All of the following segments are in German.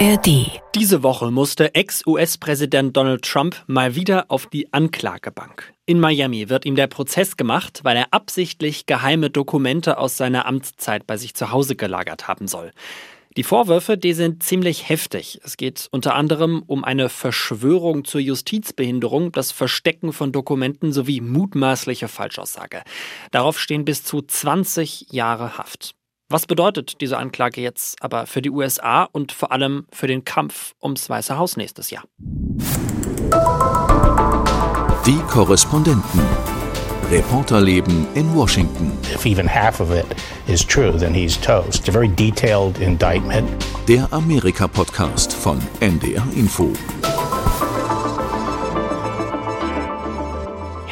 ARD. Diese Woche musste Ex-US-Präsident Donald Trump mal wieder auf die Anklagebank. In Miami wird ihm der Prozess gemacht, weil er absichtlich geheime Dokumente aus seiner Amtszeit bei sich zu Hause gelagert haben soll. Die Vorwürfe, die sind ziemlich heftig. Es geht unter anderem um eine Verschwörung zur Justizbehinderung, das Verstecken von Dokumenten sowie mutmaßliche Falschaussage. Darauf stehen bis zu 20 Jahre Haft. Was bedeutet diese Anklage jetzt aber für die USA und vor allem für den Kampf ums Weiße Haus nächstes Jahr? Die Korrespondenten. Reporterleben in Washington. If even half of it is true, then he's toast. It's a very detailed indictment. Der Amerika-Podcast von NDR Info.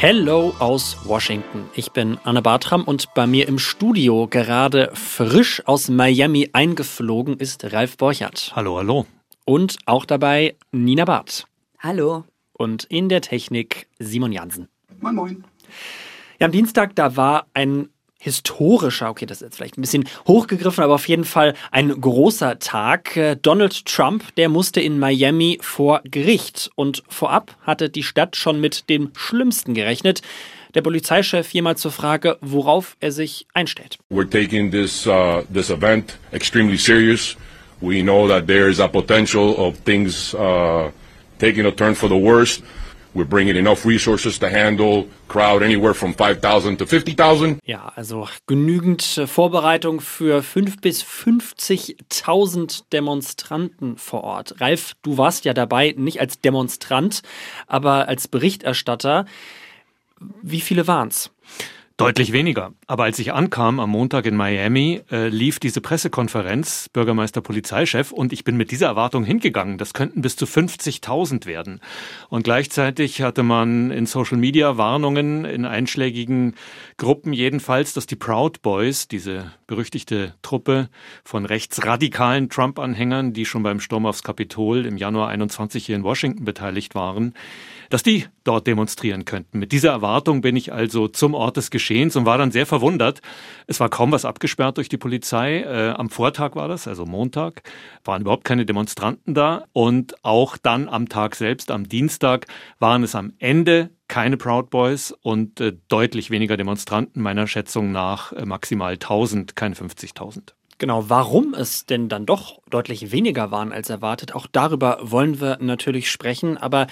Hello aus Washington. Ich bin Anne Bartram und bei mir im Studio, gerade frisch aus Miami eingeflogen, ist Ralf Borchert. Hallo, hallo. Und auch dabei Nina Barth. Hallo. Und in der Technik Simon Jansen. Moin, moin. Ja, am Dienstag, da war ein historischer, okay, das ist jetzt vielleicht ein bisschen hochgegriffen, aber auf jeden Fall ein großer Tag. Äh, Donald Trump, der musste in Miami vor Gericht und vorab hatte die Stadt schon mit dem Schlimmsten gerechnet. Der Polizeichef mal zur Frage, worauf er sich einstellt. We're taking this uh, this event extremely serious. We know that there is a potential of things uh, taking a turn for the worst. We're bringing enough resources to handle crowd anywhere from 5,000 to 50,000. Ja, also genügend Vorbereitung für 5 bis 50.000 Demonstranten vor Ort. Ralf, du warst ja dabei, nicht als Demonstrant, aber als Berichterstatter. Wie viele waren's? Deutlich weniger. Aber als ich ankam am Montag in Miami, äh, lief diese Pressekonferenz, Bürgermeister, Polizeichef, und ich bin mit dieser Erwartung hingegangen. Das könnten bis zu 50.000 werden. Und gleichzeitig hatte man in Social Media Warnungen in einschlägigen Gruppen jedenfalls, dass die Proud Boys, diese berüchtigte Truppe von rechtsradikalen Trump-Anhängern, die schon beim Sturm aufs Kapitol im Januar 21 hier in Washington beteiligt waren, dass die dort demonstrieren könnten. Mit dieser Erwartung bin ich also zum Ort des Geschehens und war dann sehr verwundert. Es war kaum was abgesperrt durch die Polizei. Äh, am Vortag war das, also Montag, waren überhaupt keine Demonstranten da. Und auch dann am Tag selbst, am Dienstag, waren es am Ende keine Proud Boys und äh, deutlich weniger Demonstranten, meiner Schätzung nach äh, maximal 1000, keine 50.000. Genau, warum es denn dann doch deutlich weniger waren als erwartet, auch darüber wollen wir natürlich sprechen. Aber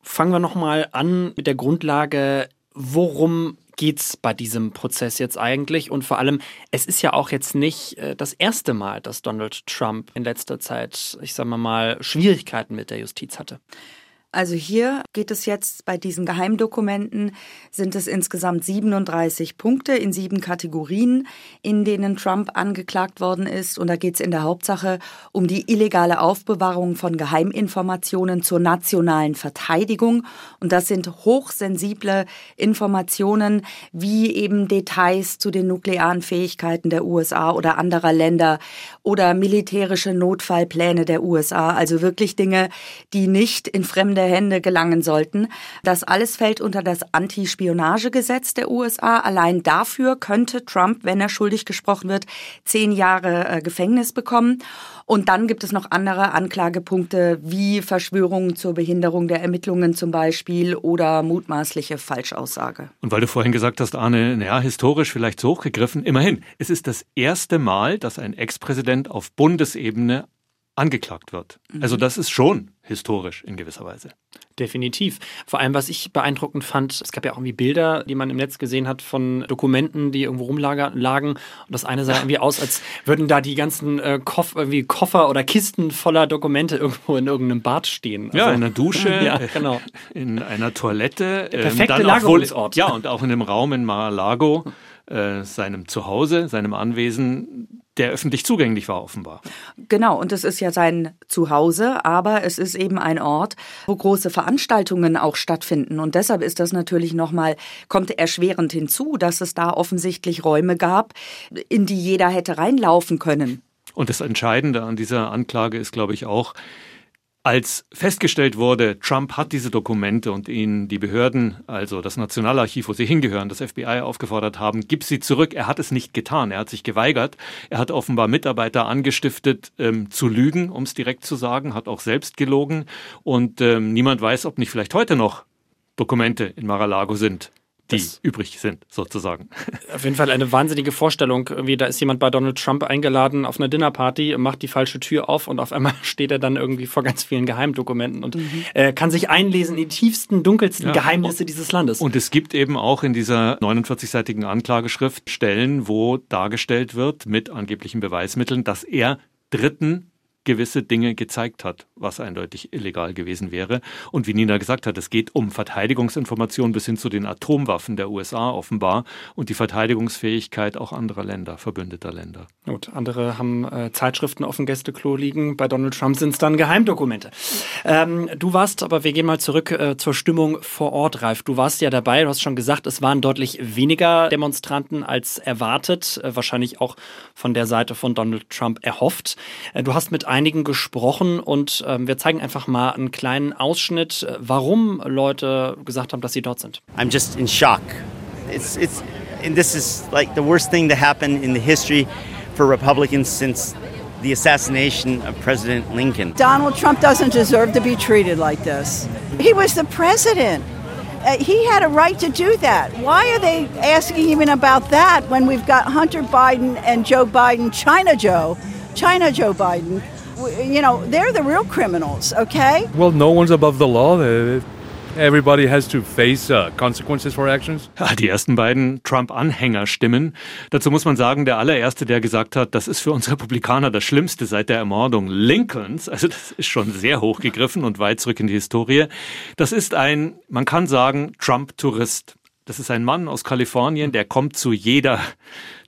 fangen wir nochmal an mit der Grundlage, worum geht's bei diesem Prozess jetzt eigentlich? Und vor allem, es ist ja auch jetzt nicht äh, das erste Mal, dass Donald Trump in letzter Zeit, ich sage mal, Schwierigkeiten mit der Justiz hatte. Also hier geht es jetzt bei diesen Geheimdokumenten, sind es insgesamt 37 Punkte in sieben Kategorien, in denen Trump angeklagt worden ist. Und da geht es in der Hauptsache um die illegale Aufbewahrung von Geheiminformationen zur nationalen Verteidigung. Und das sind hochsensible Informationen, wie eben Details zu den nuklearen Fähigkeiten der USA oder anderer Länder oder militärische Notfallpläne der USA. Also wirklich Dinge, die nicht in fremde fremde Hände gelangen sollten. Das alles fällt unter das Anti-Spionagegesetz der USA. Allein dafür könnte Trump, wenn er schuldig gesprochen wird, zehn Jahre äh, Gefängnis bekommen. Und dann gibt es noch andere Anklagepunkte wie Verschwörungen zur Behinderung der Ermittlungen zum Beispiel oder mutmaßliche Falschaussage. Und weil du vorhin gesagt hast, Arne, naja, historisch vielleicht so hochgegriffen, immerhin, es ist das erste Mal, dass ein Ex-Präsident auf Bundesebene angeklagt wird. Also das ist schon historisch in gewisser Weise. Definitiv. Vor allem, was ich beeindruckend fand, es gab ja auch irgendwie Bilder, die man im Netz gesehen hat von Dokumenten, die irgendwo rumlagen. Und das eine sah irgendwie aus, als würden da die ganzen äh, Koff irgendwie Koffer oder Kisten voller Dokumente irgendwo in irgendeinem Bad stehen. Also, ja, in einer Dusche, ja, genau. in einer Toilette. Der perfekte ähm, Lagerungsort. ja, und auch in einem Raum in Mar-a-Lago, äh, seinem Zuhause, seinem Anwesen der öffentlich zugänglich war offenbar. Genau, und es ist ja sein Zuhause, aber es ist eben ein Ort, wo große Veranstaltungen auch stattfinden. Und deshalb ist das natürlich nochmal, kommt erschwerend hinzu, dass es da offensichtlich Räume gab, in die jeder hätte reinlaufen können. Und das Entscheidende an dieser Anklage ist, glaube ich, auch, Als festgestellt wurde, Trump hat diese Dokumente und ihn die Behörden, also das Nationalarchiv, wo sie hingehören, das FBI aufgefordert haben, gib sie zurück. Er hat es nicht getan. Er hat sich geweigert. Er hat offenbar Mitarbeiter angestiftet, ähm, zu lügen, um es direkt zu sagen, hat auch selbst gelogen. Und ähm, niemand weiß, ob nicht vielleicht heute noch Dokumente in Mar-a-Lago sind die das übrig sind, sozusagen. Auf jeden Fall eine wahnsinnige Vorstellung. Irgendwie, da ist jemand bei Donald Trump eingeladen auf eine Dinnerparty, macht die falsche Tür auf und auf einmal steht er dann irgendwie vor ganz vielen Geheimdokumenten und mhm. äh, kann sich einlesen in die tiefsten, dunkelsten ja. Geheimnisse und, dieses Landes. Und es gibt eben auch in dieser 49-seitigen Anklageschrift Stellen, wo dargestellt wird mit angeblichen Beweismitteln, dass er Dritten gewisse Dinge gezeigt hat, was eindeutig illegal gewesen wäre. Und wie Nina gesagt hat, es geht um Verteidigungsinformationen bis hin zu den Atomwaffen der USA offenbar und die Verteidigungsfähigkeit auch anderer Länder, verbündeter Länder. Gut, andere haben äh, Zeitschriften auf dem Gästeklo liegen. Bei Donald Trump sind es dann Geheimdokumente. Ähm, du warst, aber wir gehen mal zurück äh, zur Stimmung vor Ort, Ralf. Du warst ja dabei, du hast schon gesagt, es waren deutlich weniger Demonstranten als erwartet, äh, wahrscheinlich auch von der Seite von Donald Trump erhofft. Äh, du hast mit einem einigen gesprochen und ähm, wir zeigen einfach mal einen kleinen Ausschnitt, äh, warum Leute gesagt haben, dass sie dort sind. I'm just in shock. It's it's and this is like the worst thing to happen in the history for Republicans since the assassination of President Lincoln. Donald Trump doesn't deserve to be treated like this. He was the president. Uh, he had a right to do that. Why are they asking even about that when we've got Hunter Biden and Joe Biden, China Joe, China Joe Biden, you know, they're the real criminals, okay? Well, no one's above the law. Everybody has to face uh, consequences for actions. Die ersten beiden Trump-Anhängerstimmen. Dazu muss man sagen, der allererste, der gesagt hat, das ist für uns Republikaner das Schlimmste seit der Ermordung Lincolns. Also das ist schon sehr hochgegriffen und weit zurück in die Historie. Das ist ein, man kann sagen, Trump-Tourist. Das ist ein Mann aus Kalifornien, der kommt zu jeder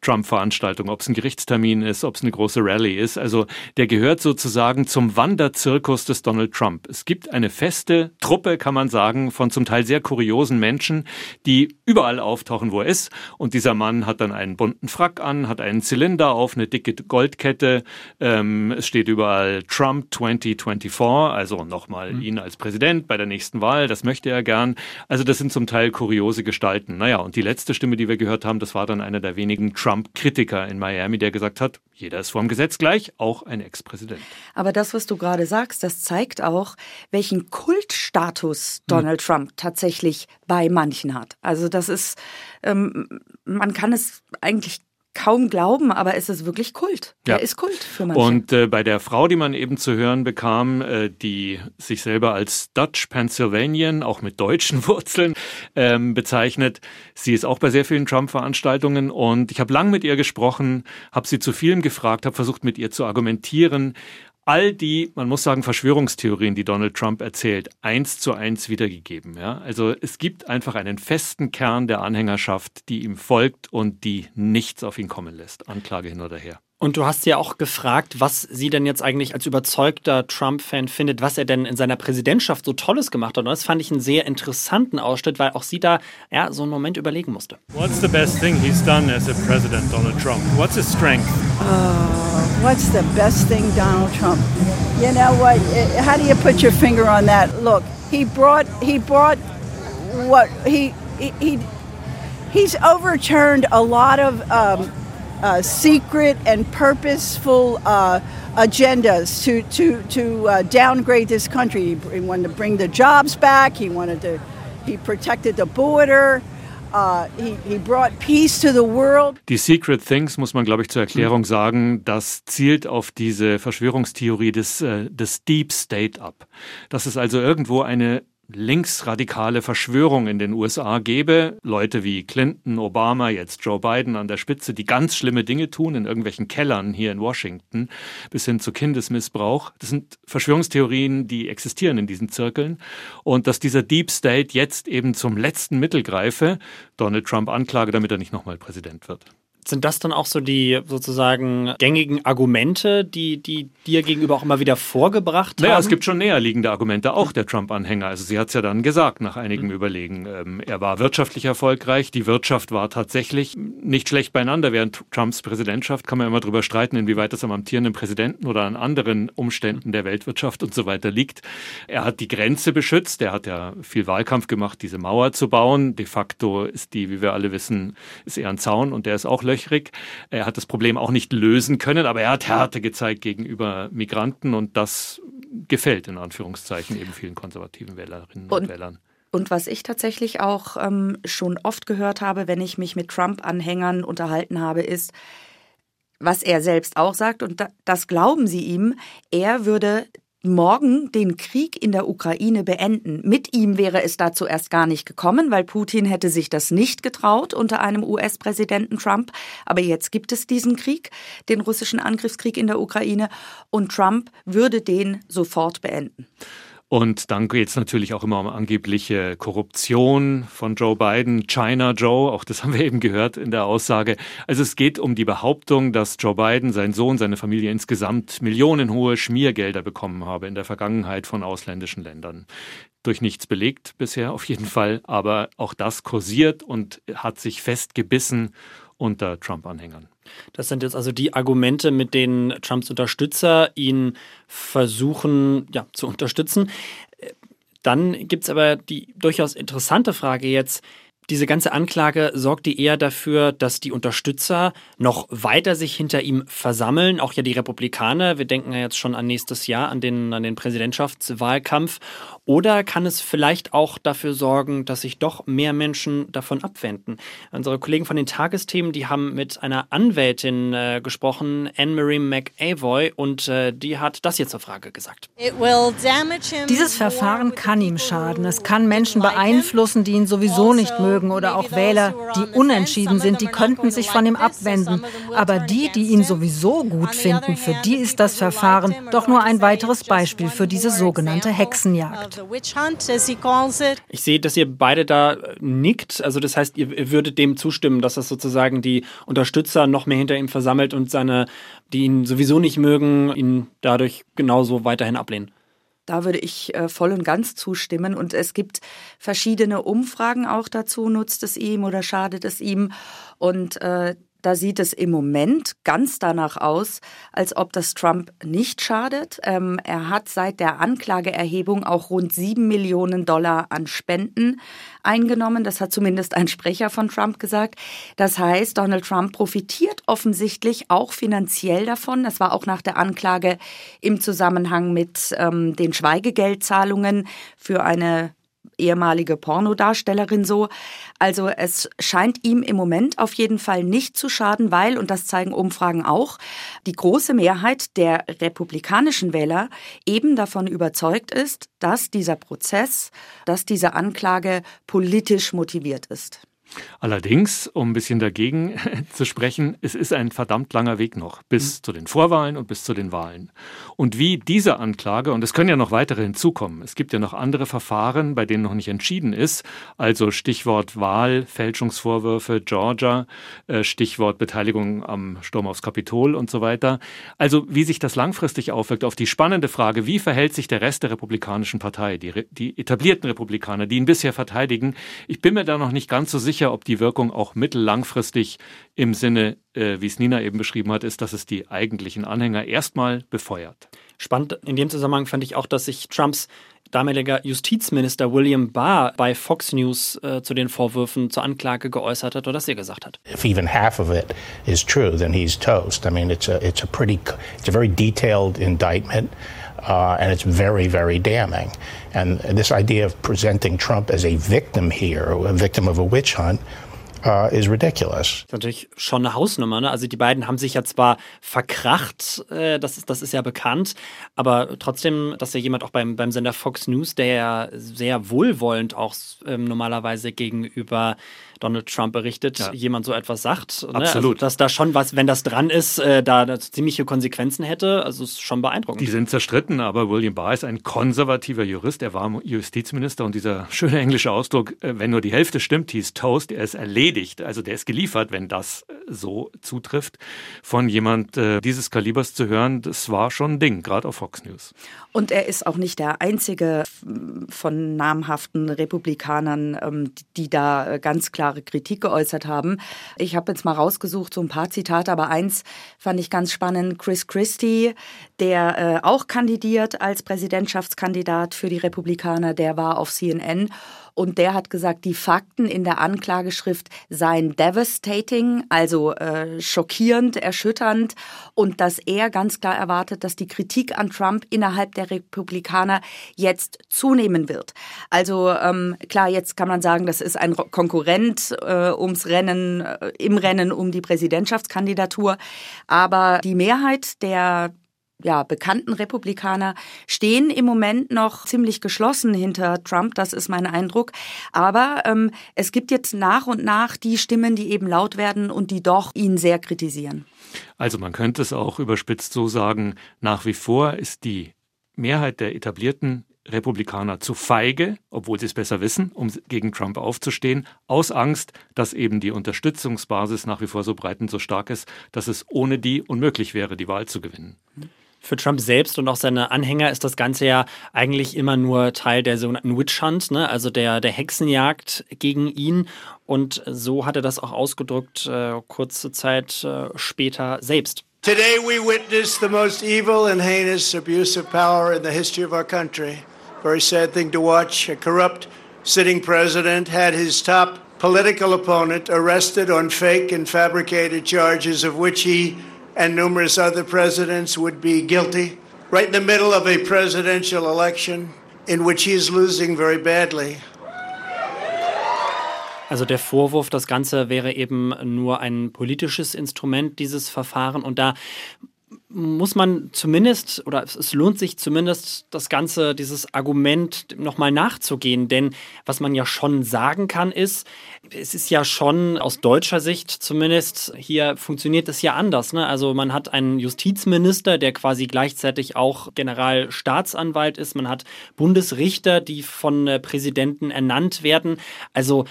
Trump-Veranstaltung, ob es ein Gerichtstermin ist, ob es eine große Rallye ist. Also der gehört sozusagen zum Wanderzirkus des Donald Trump. Es gibt eine feste Truppe, kann man sagen, von zum Teil sehr kuriosen Menschen, die überall auftauchen, wo er ist. Und dieser Mann hat dann einen bunten Frack an, hat einen Zylinder auf, eine dicke Goldkette. Ähm, es steht überall Trump 2024, also nochmal mhm. ihn als Präsident bei der nächsten Wahl. Das möchte er gern. Also das sind zum Teil kuriose Gestalten. Naja, und die letzte Stimme, die wir gehört haben, das war dann einer der wenigen Trump Trump-Kritiker in Miami, der gesagt hat, jeder ist vor dem Gesetz gleich, auch ein Ex-Präsident. Aber das, was du gerade sagst, das zeigt auch, welchen Kultstatus. Donald hm. Trump tatsächlich bei manchen hat. Also das ist, ähm, man kann es eigentlich kaum glauben, aber es ist wirklich Kult. Ja. Er ist Kult für manche. Und äh, bei der Frau, die man eben zu hören bekam, äh, die sich selber als Dutch Pennsylvanian, auch mit deutschen Wurzeln, ähm, bezeichnet, sie ist auch bei sehr vielen Trump-Veranstaltungen und ich habe lang mit ihr gesprochen, habe sie zu vielem gefragt, habe versucht mit ihr zu argumentieren, all die, man muss sagen, Verschwörungstheorien, die Donald Trump erzählt, eins zu eins wiedergegeben. Ja? Also es gibt einfach einen festen Kern der Anhängerschaft, die ihm folgt und die nichts auf ihn kommen lässt. Anklage hin oder her. Und du hast ja auch gefragt, was sie denn jetzt eigentlich als überzeugter Trump-Fan findet, was er denn in seiner Präsidentschaft so Tolles gemacht hat. Und das fand ich einen sehr interessanten Ausschnitt, weil auch sie da ja, so einen Moment überlegen musste. What's the best thing he's done as a president, Donald Trump? What's his strength? Uh, what's the best thing, Donald Trump? You know what? How do you put your finger on that? Look, he brought he brought what he he, he he's overturned a lot of um, uh, secret and purposeful uh, agendas to to to uh, downgrade this country. He wanted to bring the jobs back. He wanted to. He protected the border. Uh, he, he brought peace to the world. Die Secret Things, muss man, glaube ich, zur Erklärung sagen, das zielt auf diese Verschwörungstheorie des, äh, des Deep State ab. Dass es also irgendwo eine linksradikale Verschwörung in den USA gäbe. Leute wie Clinton, Obama, jetzt Joe Biden an der Spitze, die ganz schlimme Dinge tun in irgendwelchen Kellern hier in Washington, bis hin zu Kindesmissbrauch. Das sind Verschwörungstheorien, die existieren in diesen Zirkeln. Und dass dieser Deep State jetzt eben zum letzten Mittel greife, Donald Trump anklage, damit er nicht nochmal Präsident wird. Sind das dann auch so die sozusagen gängigen Argumente, die, die dir gegenüber auch immer wieder vorgebracht naja, haben? es gibt schon näherliegende Argumente, auch der Trump-Anhänger. Also sie hat es ja dann gesagt nach einigem mhm. Überlegen. Ähm, er war wirtschaftlich erfolgreich, die Wirtschaft war tatsächlich nicht schlecht beieinander. Während Trumps Präsidentschaft kann man immer darüber streiten, inwieweit das am amtierenden Präsidenten oder an anderen Umständen der Weltwirtschaft und so weiter liegt. Er hat die Grenze beschützt, er hat ja viel Wahlkampf gemacht, diese Mauer zu bauen. De facto ist die, wie wir alle wissen, ist eher ein Zaun und der ist auch löchrig. Er hat das Problem auch nicht lösen können, aber er hat Härte gezeigt gegenüber Migranten und das gefällt in Anführungszeichen eben vielen konservativen Wählerinnen und, und Wählern. Und was ich tatsächlich auch ähm, schon oft gehört habe, wenn ich mich mit Trump-Anhängern unterhalten habe, ist, was er selbst auch sagt, und das glauben sie ihm, er würde morgen den Krieg in der Ukraine beenden. Mit ihm wäre es dazu erst gar nicht gekommen, weil Putin hätte sich das nicht getraut unter einem US-Präsidenten Trump. Aber jetzt gibt es diesen Krieg, den russischen Angriffskrieg in der Ukraine, und Trump würde den sofort beenden. Und dann geht es natürlich auch immer um angebliche Korruption von Joe Biden, China Joe, auch das haben wir eben gehört in der Aussage. Also es geht um die Behauptung, dass Joe Biden, sein Sohn, seine Familie insgesamt millionenhohe Schmiergelder bekommen habe in der Vergangenheit von ausländischen Ländern. Durch nichts belegt bisher auf jeden Fall, aber auch das kursiert und hat sich festgebissen unter Trump-Anhängern. Das sind jetzt also die Argumente, mit denen Trumps Unterstützer ihn versuchen ja, zu unterstützen. Dann gibt es aber die durchaus interessante Frage jetzt, diese ganze Anklage sorgt die eher dafür, dass die Unterstützer noch weiter sich hinter ihm versammeln, auch ja die Republikaner. Wir denken ja jetzt schon an nächstes Jahr, an den, an den Präsidentschaftswahlkampf. Oder kann es vielleicht auch dafür sorgen, dass sich doch mehr Menschen davon abwenden? Unsere Kollegen von den Tagesthemen, die haben mit einer Anwältin äh, gesprochen, Anne-Marie McAvoy, und äh, die hat das jetzt zur Frage gesagt. Dieses Verfahren kann ihm schaden. Es kann Menschen beeinflussen, die ihn sowieso nicht mögen mögen oder auch Wähler, die unentschieden sind, die könnten sich von ihm abwenden. Aber die, die ihn sowieso gut finden, für die ist das Verfahren doch nur ein weiteres Beispiel für diese sogenannte Hexenjagd. Ich sehe, dass ihr beide da nickt. Also das heißt, ihr würdet dem zustimmen, dass das sozusagen die Unterstützer noch mehr hinter ihm versammelt und seine, die ihn sowieso nicht mögen, ihn dadurch genauso weiterhin ablehnen. Da würde ich äh, voll und ganz zustimmen. Und es gibt verschiedene Umfragen auch dazu. Nutzt es ihm oder schadet es ihm? Und äh, da sieht es im Moment ganz danach aus, als ob das Trump nicht schadet. Ähm, er hat seit der Anklageerhebung auch rund sieben Millionen Dollar an Spenden eingenommen. Das hat zumindest ein Sprecher von Trump gesagt. Das heißt, Donald Trump profitiert offensichtlich auch finanziell davon. Das war auch nach der Anklage im Zusammenhang mit ähm, den Schweigegeldzahlungen für eine ehemalige Pornodarstellerin so. Also es scheint ihm im Moment auf jeden Fall nicht zu schaden, weil, und das zeigen Umfragen auch, die große Mehrheit der republikanischen Wähler eben davon überzeugt ist, dass dieser Prozess, dass diese Anklage politisch motiviert ist. Allerdings, um ein bisschen dagegen zu sprechen, es ist ein verdammt langer Weg noch bis mhm. zu den Vorwahlen und bis zu den Wahlen. Und wie diese Anklage, und es können ja noch weitere hinzukommen, es gibt ja noch andere Verfahren, bei denen noch nicht entschieden ist, also Stichwort Wahl, Fälschungsvorwürfe, Georgia, äh, Stichwort Beteiligung am Sturm aufs Kapitol und so weiter. Also wie sich das langfristig aufwirkt auf die spannende Frage, wie verhält sich der Rest der Republikanischen Partei, die, die etablierten Republikaner, die ihn bisher verteidigen. Ich bin mir da noch nicht ganz so sicher, sicher, ob die Wirkung auch mittellangfristig im Sinne, äh, wie es Nina eben beschrieben hat, ist, dass es die eigentlichen Anhänger erstmal befeuert. Spannend in dem Zusammenhang fand ich auch, dass sich Trumps damaliger Justizminister William Barr bei Fox News äh, zu den Vorwürfen zur Anklage geäußert hat oder das er gesagt hat. If even half of it is true, then he's toast. I mean, it's a it's a pretty it's a very detailed indictment. Uh, and it's very, very damning. And this idea of presenting Trump as a victim here, a victim of a witch hunt, uh, is ridiculous. Natürlich schon eine Hausnummer. Ne? Also die beiden haben sich ja zwar verkracht, äh, das, ist, das ist ja bekannt, aber trotzdem, dass ja jemand auch beim, beim Sender Fox News, der ja sehr wohlwollend auch ähm, normalerweise gegenüber Donald Trump berichtet, ja. jemand so etwas sagt. Ne? Absolut. Also, dass da schon was, wenn das dran ist, äh, da, da ziemliche Konsequenzen hätte. Also ist schon beeindruckend. Die sind zerstritten, aber William Barr ist ein konservativer Jurist. Er war Justizminister und dieser schöne englische Ausdruck, äh, wenn nur die Hälfte stimmt, hieß Toast. Er ist erledigt. Also der ist geliefert, wenn das äh, so zutrifft. Von jemand äh, dieses Kalibers zu hören, das war schon ein Ding, gerade auf Fox News. Und er ist auch nicht der einzige von namhaften Republikanern, ähm, die da äh, ganz klare Kritik geäußert haben. Ich habe jetzt mal rausgesucht, so ein paar Zitate, aber eins fand ich ganz spannend. Chris Christie, der äh, auch kandidiert als Präsidentschaftskandidat für die Republikaner, der war auf CNN und der hat gesagt, die Fakten in der Anklageschrift seien devastating, also äh, schockierend, erschütternd und dass er ganz klar erwartet, dass die Kritik an Trump innerhalb der Republikaner jetzt zunehmen wird. Also ähm, klar, jetzt kann man sagen, das ist ein Konkurrent äh, ums Rennen, äh, im Rennen um die Präsidentschaftskandidatur, aber die Mehrheit der ja, bekannten Republikaner stehen im Moment noch ziemlich geschlossen hinter Trump, das ist mein Eindruck. Aber ähm, es gibt jetzt nach und nach die Stimmen, die eben laut werden und die doch ihn sehr kritisieren. Also man könnte es auch überspitzt so sagen, nach wie vor ist die Mehrheit der etablierten Republikaner zu feige, obwohl sie es besser wissen, um gegen Trump aufzustehen, aus Angst, dass eben die Unterstützungsbasis nach wie vor so breit und so stark ist, dass es ohne die unmöglich wäre, die Wahl zu gewinnen. Für Trump selbst und auch seine Anhänger ist das Ganze ja eigentlich immer nur Teil der sogenannten Witch Hunt, ne? also der, der Hexenjagd gegen ihn. Und so hat er das auch ausgedrückt, äh, kurze Zeit äh, später selbst. Today we witness the most evil and heinous abuse of power in the history of our country. Very sad thing to watch. A corrupt sitting president had his top political opponent arrested on fake and fabricated charges of which he and numerous other presidents would be guilty, right in the middle of a presidential election in which he is losing very badly. Also der Vorwurf, das Ganze wäre eben nur ein politisches Instrument, dieses Verfahren. Und da muss man zumindest, oder es lohnt sich zumindest, das Ganze, dieses Argument nochmal nachzugehen. Denn was man ja schon sagen kann, ist, es ist ja schon aus deutscher Sicht zumindest, hier funktioniert es ja anders. Ne? Also man hat einen Justizminister, der quasi gleichzeitig auch Generalstaatsanwalt ist. Man hat Bundesrichter, die von Präsidenten ernannt werden. Also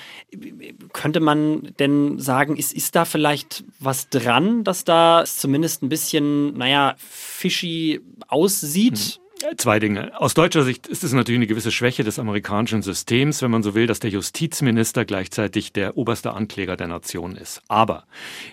könnte man denn sagen, ist, ist da vielleicht was dran, dass da zumindest ein bisschen, naja, naja, fishy aussieht. Hm. Zwei Dinge. Aus deutscher Sicht ist es natürlich eine gewisse Schwäche des amerikanischen Systems, wenn man so will, dass der Justizminister gleichzeitig der oberste Ankläger der Nation ist. Aber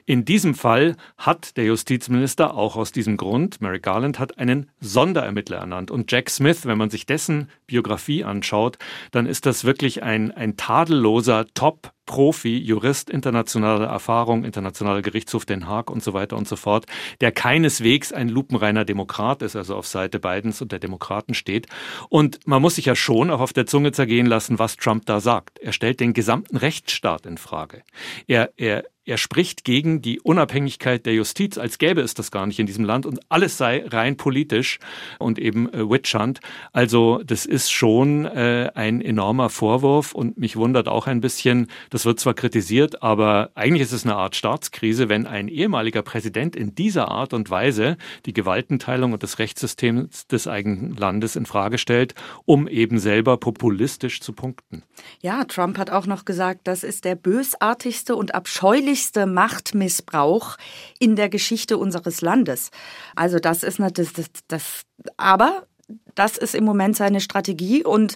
in diesem Fall hat der Justizminister auch aus diesem Grund, Merrick Garland hat einen Sonderermittler ernannt. Und Jack Smith, wenn man sich dessen Biografie anschaut, dann ist das wirklich ein, ein tadelloser Top Profi, Jurist, internationale Erfahrung, internationaler Gerichtshof Den Haag und so weiter und so fort, der keineswegs ein lupenreiner Demokrat ist, also auf Seite Bidens und der Demokraten steht. Und man muss sich ja schon auch auf der Zunge zergehen lassen, was Trump da sagt. Er stellt den gesamten Rechtsstaat in Frage. Er, er er spricht gegen die Unabhängigkeit der Justiz, als gäbe es das gar nicht in diesem Land und alles sei rein politisch und eben äh, Witch Hunt. Also das ist schon äh, ein enormer Vorwurf und mich wundert auch ein bisschen, das wird zwar kritisiert, aber eigentlich ist es eine Art Staatskrise, wenn ein ehemaliger Präsident in dieser Art und Weise die Gewaltenteilung und das Rechtssystem des eigenen Landes in Frage stellt, um eben selber populistisch zu punkten. Ja, Trump hat auch noch gesagt, das ist der bösartigste und abscheulichste größte Machtmissbrauch in der Geschichte unseres Landes. Also das ist natürlich das, das, aber das ist im Moment seine Strategie und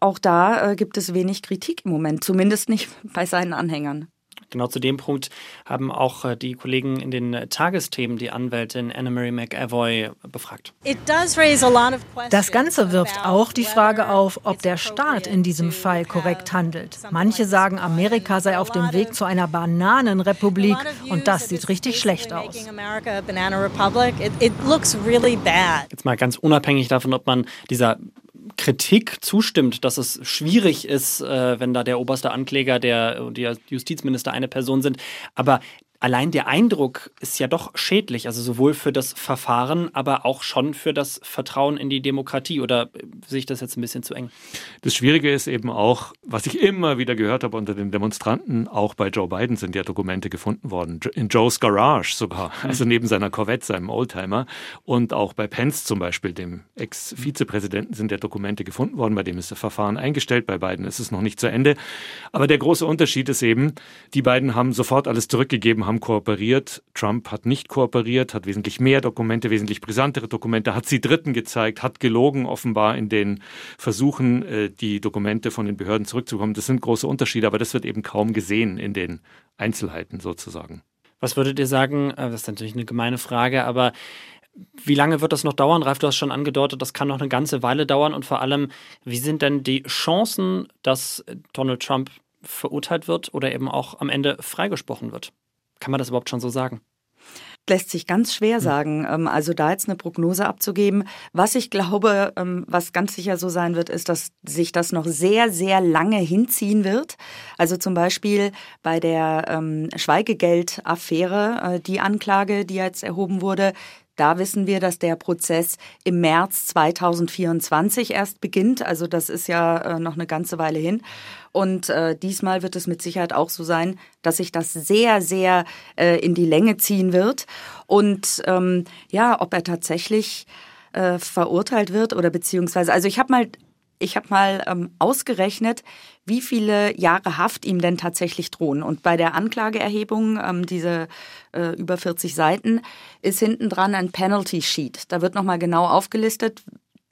auch da äh, gibt es wenig Kritik im Moment, zumindest nicht bei seinen Anhängern. Genau zu dem Punkt haben auch äh, die Kollegen in den Tagesthemen die Anwältin Anna-Marie McAvoy befragt. Das Ganze wirft auch die Frage auf, ob der Staat in diesem Fall korrekt handelt. Manche sagen, Amerika sei auf dem Weg zu einer Bananenrepublik und das sieht richtig schlecht aus. Jetzt mal ganz unabhängig davon, ob man dieser Kritik zustimmt, dass es schwierig ist, äh, wenn da der oberste Ankläger, der, der Justizminister eine Person sind. Aber allein der Eindruck ist ja doch schädlich, also sowohl für das Verfahren, aber auch schon für das Vertrauen in die Demokratie. Oder sehe ich das jetzt ein bisschen zu eng? Das Schwierige ist eben auch, was ich immer wieder gehört habe unter den Demonstranten, auch bei Joe Biden sind ja Dokumente gefunden worden. In Joes Garage sogar, mhm. also neben seiner Corvette, seinem Oldtimer. Und auch bei Pence zum Beispiel, dem Ex-Vizepräsidenten, sind ja Dokumente gefunden worden. Bei dem ist das Verfahren eingestellt. Bei Biden ist es noch nicht zu Ende. Aber der große Unterschied ist eben, die beiden haben sofort alles zurückgegeben, haben haben kooperiert. Trump hat nicht kooperiert, hat wesentlich mehr Dokumente, wesentlich brisantere Dokumente, hat sie Dritten gezeigt, hat gelogen offenbar in den Versuchen, äh, die Dokumente von den Behörden zurückzubekommen. Das sind große Unterschiede, aber das wird eben kaum gesehen in den Einzelheiten sozusagen. Was würdet ihr sagen? Äh, das ist natürlich eine gemeine Frage, aber wie lange wird das noch dauern? Ralf, du hast schon angedeutet, das kann noch eine ganze Weile dauern. Und vor allem, wie sind denn die Chancen, dass Donald Trump verurteilt wird oder eben auch am Ende freigesprochen wird? Kann man das überhaupt schon so sagen? lässt sich ganz schwer hm. sagen. Ähm, also da jetzt eine Prognose abzugeben. Was ich glaube, ähm, was ganz sicher so sein wird, ist, dass sich das noch sehr, sehr lange hinziehen wird. Also zum Beispiel bei der ähm, Schweigegeldaffäre, äh, die Anklage, die jetzt erhoben wurde, da wissen wir, dass der Prozess im März 2024 erst beginnt. Also das ist ja äh, noch eine ganze Weile hin. Und äh, diesmal wird es mit Sicherheit auch so sein, dass sich das sehr, sehr äh, in die Länge ziehen wird. Und ähm, ja, ob er tatsächlich äh, verurteilt wird oder beziehungsweise, also ich habe mal ich habe mal ähm, ausgerechnet, wie viele Jahre Haft ihm denn tatsächlich drohen. Und bei der Anklageerhebung, ähm, diese äh, über 40 Seiten, ist hinten dran ein Penalty Sheet. Da wird nochmal genau aufgelistet,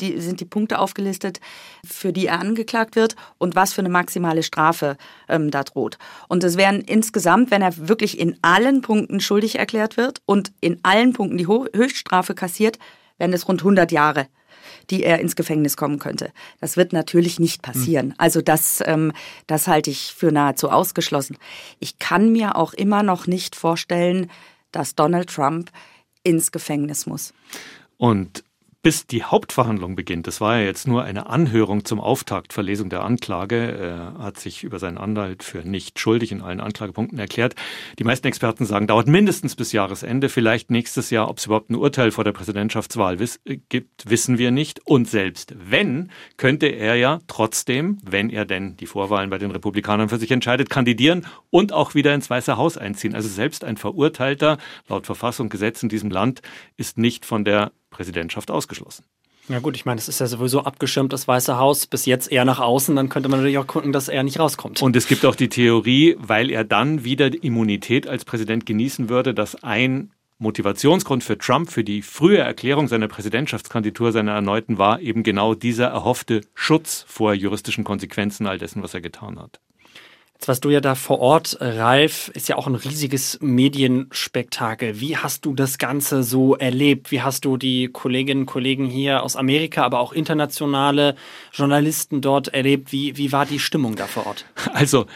die, sind die Punkte aufgelistet, für die er angeklagt wird und was für eine maximale Strafe ähm, da droht. Und es wären insgesamt, wenn er wirklich in allen Punkten schuldig erklärt wird und in allen Punkten die Höchststrafe kassiert, wären es rund 100 Jahre die er ins Gefängnis kommen könnte. Das wird natürlich nicht passieren. Mhm. Also das, ähm, das halte ich für nahezu ausgeschlossen. Ich kann mir auch immer noch nicht vorstellen, dass Donald Trump ins Gefängnis muss. Und bis die Hauptverhandlung beginnt. Das war ja jetzt nur eine Anhörung zum Auftakt, Verlesung der Anklage. Er hat sich über seinen Anwalt für nicht schuldig in allen Anklagepunkten erklärt. Die meisten Experten sagen, dauert mindestens bis Jahresende, vielleicht nächstes Jahr. Ob es überhaupt ein Urteil vor der Präsidentschaftswahl wiss äh, gibt, wissen wir nicht. Und selbst wenn, könnte er ja trotzdem, wenn er denn die Vorwahlen bei den Republikanern für sich entscheidet, kandidieren und auch wieder ins Weiße Haus einziehen. Also selbst ein Verurteilter, laut Verfassung, Gesetz in diesem Land, ist nicht von der Präsidentschaft ausgeschlossen. Ja gut, ich meine, es ist ja sowieso abgeschirmt, das Weiße Haus, bis jetzt eher nach außen, dann könnte man natürlich auch gucken, dass er nicht rauskommt. Und es gibt auch die Theorie, weil er dann wieder Immunität als Präsident genießen würde, dass ein Motivationsgrund für Trump für die frühe Erklärung seiner Präsidentschaftskandidatur, seiner erneuten, war eben genau dieser erhoffte Schutz vor juristischen Konsequenzen all dessen, was er getan hat. Warst du ja da vor Ort, Ralf, ist ja auch ein riesiges Medienspektakel. Wie hast du das Ganze so erlebt? Wie hast du die Kolleginnen und Kollegen hier aus Amerika, aber auch internationale Journalisten dort erlebt? Wie, wie war die Stimmung da vor Ort? Also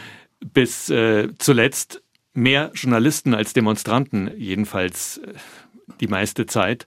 bis äh, zuletzt mehr Journalisten als Demonstranten, jedenfalls äh, die meiste Zeit.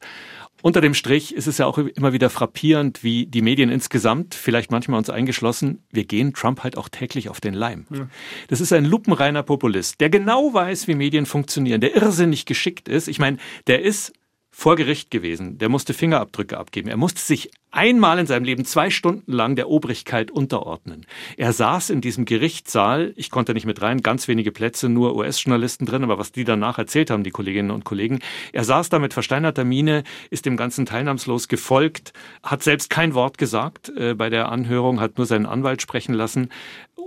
Unter dem Strich ist es ja auch immer wieder frappierend, wie die Medien insgesamt, vielleicht manchmal uns eingeschlossen, wir gehen Trump halt auch täglich auf den Leim. Ja. Das ist ein lupenreiner Populist, der genau weiß, wie Medien funktionieren, der irrsinnig geschickt ist. Ich meine, der ist vor Gericht gewesen, der musste Fingerabdrücke abgeben, er musste sich einmal in seinem Leben zwei Stunden lang der Obrigkeit unterordnen. Er saß in diesem Gerichtssaal, ich konnte nicht mit rein, ganz wenige Plätze, nur US-Journalisten drin, aber was die danach erzählt haben, die Kolleginnen und Kollegen, er saß da mit versteinerter Miene, ist dem Ganzen teilnahmslos gefolgt, hat selbst kein Wort gesagt äh, bei der Anhörung, hat nur seinen Anwalt sprechen lassen.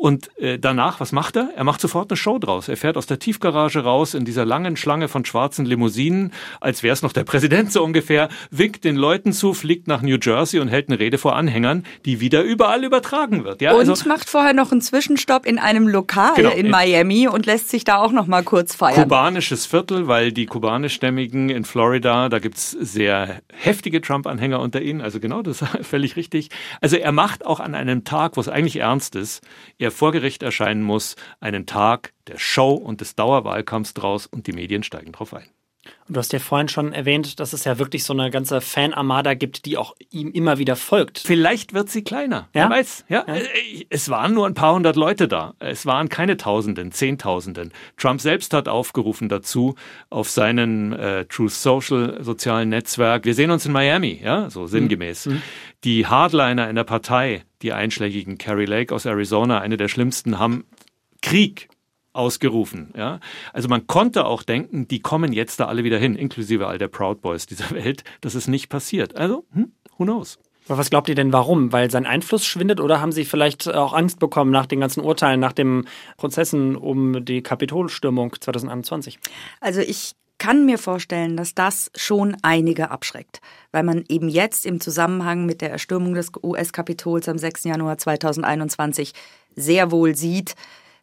Und äh, danach, was macht er? Er macht sofort eine Show draus. Er fährt aus der Tiefgarage raus in dieser langen Schlange von schwarzen Limousinen, als wäre es noch der Präsident so ungefähr, winkt den Leuten zu, fliegt nach New Jersey und hält eine Rede vor Anhängern, die wieder überall übertragen wird. Ja, und also, macht vorher noch einen Zwischenstopp in einem Lokal genau, in Miami und lässt sich da auch noch mal kurz feiern. Kubanisches Viertel, weil die kubanischstämmigen in Florida, da gibt es sehr heftige Trump-Anhänger unter ihnen. Also genau, das ist völlig richtig. Also er macht auch an einem Tag, wo es eigentlich ernst ist, er vor Gericht erscheinen muss, einen Tag der Show und des Dauerwahlkampfs draus und die Medien steigen drauf ein. Und du hast ja vorhin schon erwähnt, dass es ja wirklich so eine ganze Fanarmada gibt, die auch ihm immer wieder folgt. Vielleicht wird sie kleiner. Ja? Wer weiß. Ja? ja? Äh, es waren nur ein paar hundert Leute da. Es waren keine Tausenden, Zehntausenden. Trump selbst hat aufgerufen dazu auf seinen äh, Truth Social sozialen Netzwerk. Wir sehen uns in Miami, ja, so sinngemäß. Mhm. Die Hardliner in der Partei, die einschlägigen, Carrie Lake aus Arizona, eine der schlimmsten, haben Krieg ausgerufen. Ja? Also man konnte auch denken, die kommen jetzt da alle wieder hin, inklusive all der Proud Boys dieser Welt. Das ist nicht passiert. Also, hm, who knows? Aber was glaubt ihr denn, warum? Weil sein Einfluss schwindet oder haben Sie vielleicht auch Angst bekommen nach den ganzen Urteilen, nach den Prozessen um die Kapitolstürmung 2021? Also ich kann mir vorstellen, dass das schon einige abschreckt, weil man eben jetzt im Zusammenhang mit der Erstürmung des US-Kapitols am 6. Januar 2021 sehr wohl sieht,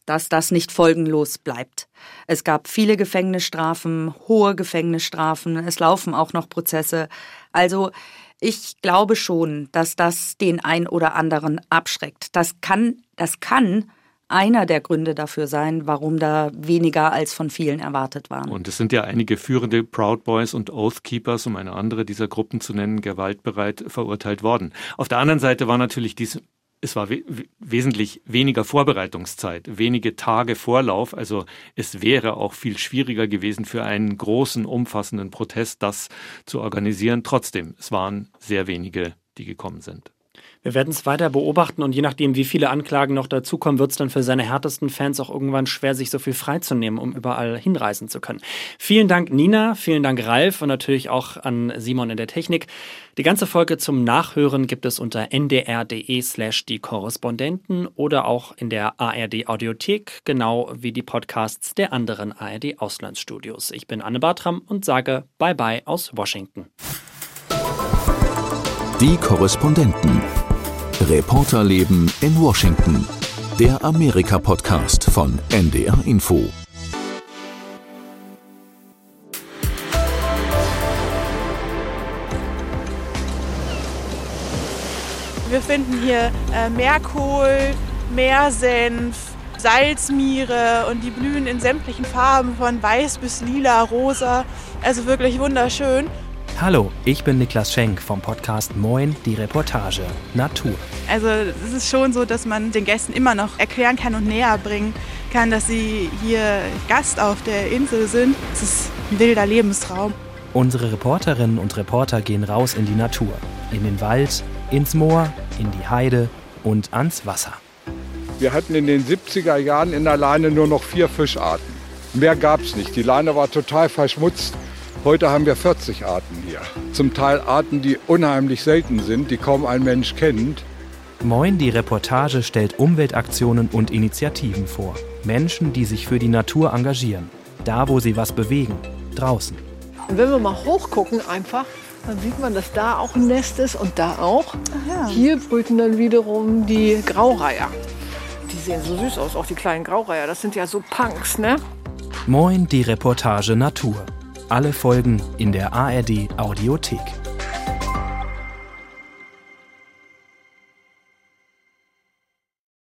dass das nicht folgenlos bleibt. Es gab viele Gefängnisstrafen, hohe Gefängnisstrafen, es laufen auch noch Prozesse. Also ich glaube schon, dass das den ein oder anderen abschreckt. Das kann, das kann einer der Gründe dafür sein, warum da weniger als von vielen erwartet waren. Und es sind ja einige führende Proud Boys und Oath Keepers, um eine andere dieser Gruppen zu nennen, gewaltbereit verurteilt worden. Auf der anderen Seite war natürlich dies es war we wesentlich weniger Vorbereitungszeit, wenige Tage Vorlauf. Also es wäre auch viel schwieriger gewesen für einen großen, umfassenden Protest, das zu organisieren. Trotzdem, es waren sehr wenige, die gekommen sind. Wir werden es weiter beobachten und je nachdem, wie viele Anklagen noch dazukommen, wird es dann für seine härtesten Fans auch irgendwann schwer, sich so viel freizunehmen, um überall hinreisen zu können. Vielen Dank, Nina, vielen Dank, Ralf und natürlich auch an Simon in der Technik. Die ganze Folge zum Nachhören gibt es unter ndr.de slash die Korrespondenten oder auch in der ARD Audiothek, genau wie die Podcasts der anderen ARD Auslandsstudios. Ich bin Anne Bartram und sage Bye bye aus Washington. Die Korrespondenten. Reporterleben in Washington. Der Amerika-Podcast von NDR Info. Wir finden hier äh, Meerkohl, Meersenf, Salzmiere und die blühen in sämtlichen Farben von weiß bis lila, rosa. Also wirklich wunderschön. Hallo, ich bin Niklas Schenk vom Podcast Moin, die Reportage Natur. Also es ist schon so, dass man den Gästen immer noch erklären kann und näher bringen kann, dass sie hier Gast auf der Insel sind. Es ist ein wilder Lebenstraum. Unsere Reporterinnen und Reporter gehen raus in die Natur, in den Wald, ins Moor, in die Heide und ans Wasser. Wir hatten in den 70er Jahren in der Leine nur noch vier Fischarten. Mehr gab es nicht. Die Leine war total verschmutzt. Heute haben wir 40 Arten hier. Zum Teil Arten, die unheimlich selten sind, die kaum ein Mensch kennt. Moin, die Reportage stellt Umweltaktionen und Initiativen vor. Menschen, die sich für die Natur engagieren. Da, wo sie was bewegen. Draußen. Und wenn wir mal hochgucken einfach, dann sieht man, dass da auch ein Nest ist und da auch. Ja. Hier brüten dann wiederum die Graureiher. Die sehen so süß aus, auch die kleinen Graureiher. Das sind ja so Punks, ne? Moin, die Reportage Natur. Alle Folgen in der ARD Audiothek.